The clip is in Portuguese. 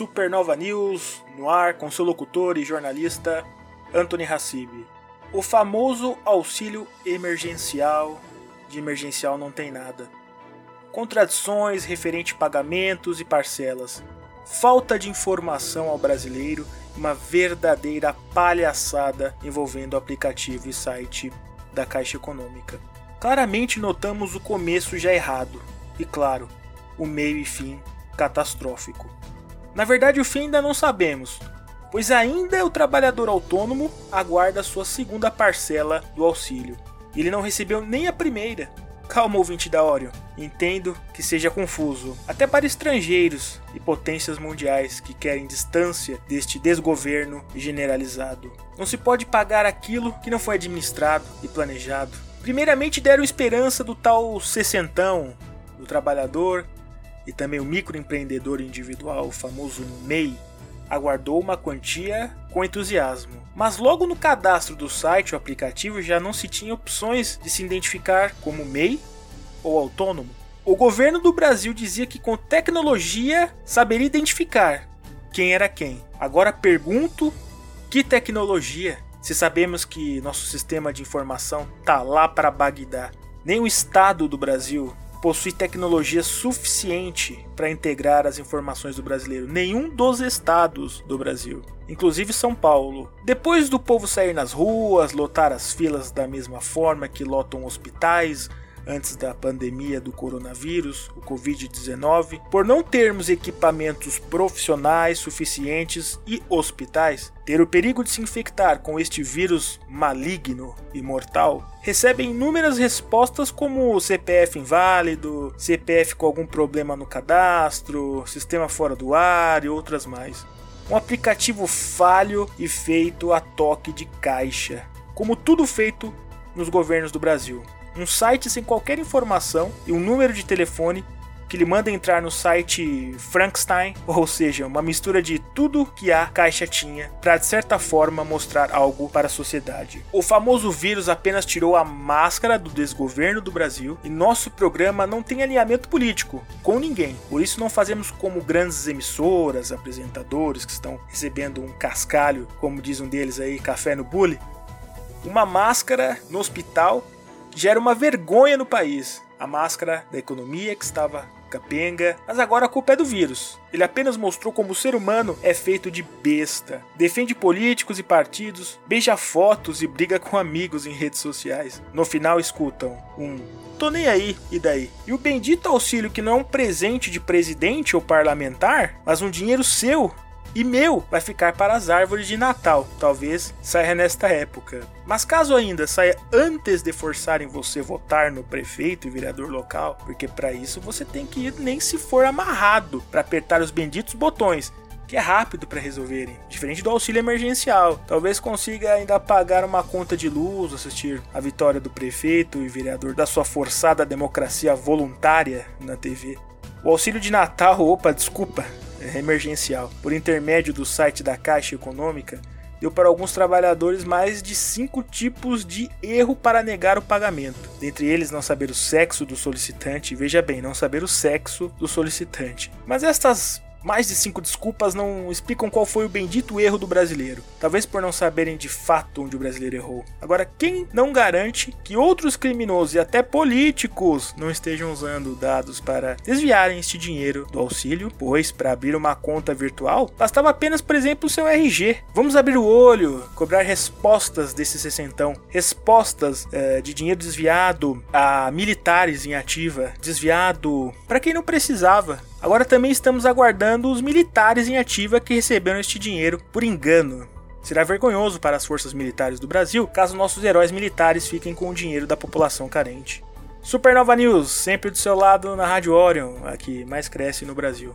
Supernova News no ar com seu locutor e jornalista Anthony Hassib. O famoso auxílio emergencial, de emergencial não tem nada. Contradições referente a pagamentos e parcelas, falta de informação ao brasileiro uma verdadeira palhaçada envolvendo o aplicativo e site da Caixa Econômica. Claramente notamos o começo já errado e, claro, o meio e fim catastrófico. Na verdade, o fim ainda não sabemos, pois ainda o trabalhador autônomo aguarda sua segunda parcela do auxílio. Ele não recebeu nem a primeira. Calma, ouvinte da Orion. Entendo que seja confuso, até para estrangeiros e potências mundiais que querem distância deste desgoverno generalizado. Não se pode pagar aquilo que não foi administrado e planejado. Primeiramente deram esperança do tal sessentão, do trabalhador e também o microempreendedor individual, o famoso MEI, aguardou uma quantia com entusiasmo. Mas logo no cadastro do site ou aplicativo já não se tinha opções de se identificar como MEI ou autônomo. O governo do Brasil dizia que com tecnologia saberia identificar quem era quem. Agora pergunto: que tecnologia? Se sabemos que nosso sistema de informação tá lá para Bagdá, nem o Estado do Brasil possui tecnologia suficiente para integrar as informações do brasileiro. Nenhum dos estados do Brasil, inclusive São Paulo. Depois do povo sair nas ruas, lotar as filas da mesma forma que lotam hospitais, antes da pandemia do coronavírus, o Covid-19, por não termos equipamentos profissionais suficientes e hospitais, ter o perigo de se infectar com este vírus maligno e mortal, recebem inúmeras respostas como CPF inválido, CPF com algum problema no cadastro, sistema fora do ar e outras mais. Um aplicativo falho e feito a toque de caixa, como tudo feito nos governos do Brasil um site sem qualquer informação e um número de telefone que lhe manda entrar no site Frankenstein, ou seja, uma mistura de tudo que a caixa tinha para de certa forma mostrar algo para a sociedade. O famoso vírus apenas tirou a máscara do desgoverno do Brasil e nosso programa não tem alinhamento político com ninguém. Por isso não fazemos como grandes emissoras, apresentadores que estão recebendo um cascalho, como diz um deles aí, café no bully. Uma máscara no hospital gera uma vergonha no país. A máscara da economia que estava capenga, mas agora a culpa é do vírus. Ele apenas mostrou como o ser humano é feito de besta. Defende políticos e partidos, beija fotos e briga com amigos em redes sociais. No final escutam um tô nem aí, e daí? E o bendito auxílio que não é um presente de presidente ou parlamentar, mas um dinheiro seu e meu vai ficar para as árvores de Natal. Talvez saia nesta época. Mas caso ainda saia antes de forçarem você votar no prefeito e vereador local, porque para isso você tem que ir nem se for amarrado para apertar os benditos botões que é rápido para resolverem, diferente do auxílio emergencial. Talvez consiga ainda pagar uma conta de luz, assistir a vitória do prefeito e vereador da sua forçada democracia voluntária na TV. O auxílio de Natal, opa, desculpa, emergencial, por intermédio do site da Caixa Econômica, deu para alguns trabalhadores mais de cinco tipos de erro para negar o pagamento. Dentre eles, não saber o sexo do solicitante, veja bem, não saber o sexo do solicitante. Mas estas mais de cinco desculpas não explicam qual foi o bendito erro do brasileiro. Talvez por não saberem de fato onde o brasileiro errou. Agora, quem não garante que outros criminosos e até políticos não estejam usando dados para desviarem este dinheiro do auxílio? Pois, para abrir uma conta virtual, bastava apenas, por exemplo, o seu RG. Vamos abrir o olho, cobrar respostas desse sessentão. Respostas é, de dinheiro desviado a militares em ativa, desviado para quem não precisava Agora também estamos aguardando os militares em ativa que receberam este dinheiro por engano. Será vergonhoso para as forças militares do Brasil caso nossos heróis militares fiquem com o dinheiro da população carente. Supernova News, sempre do seu lado na Rádio Orion, a que mais cresce no Brasil.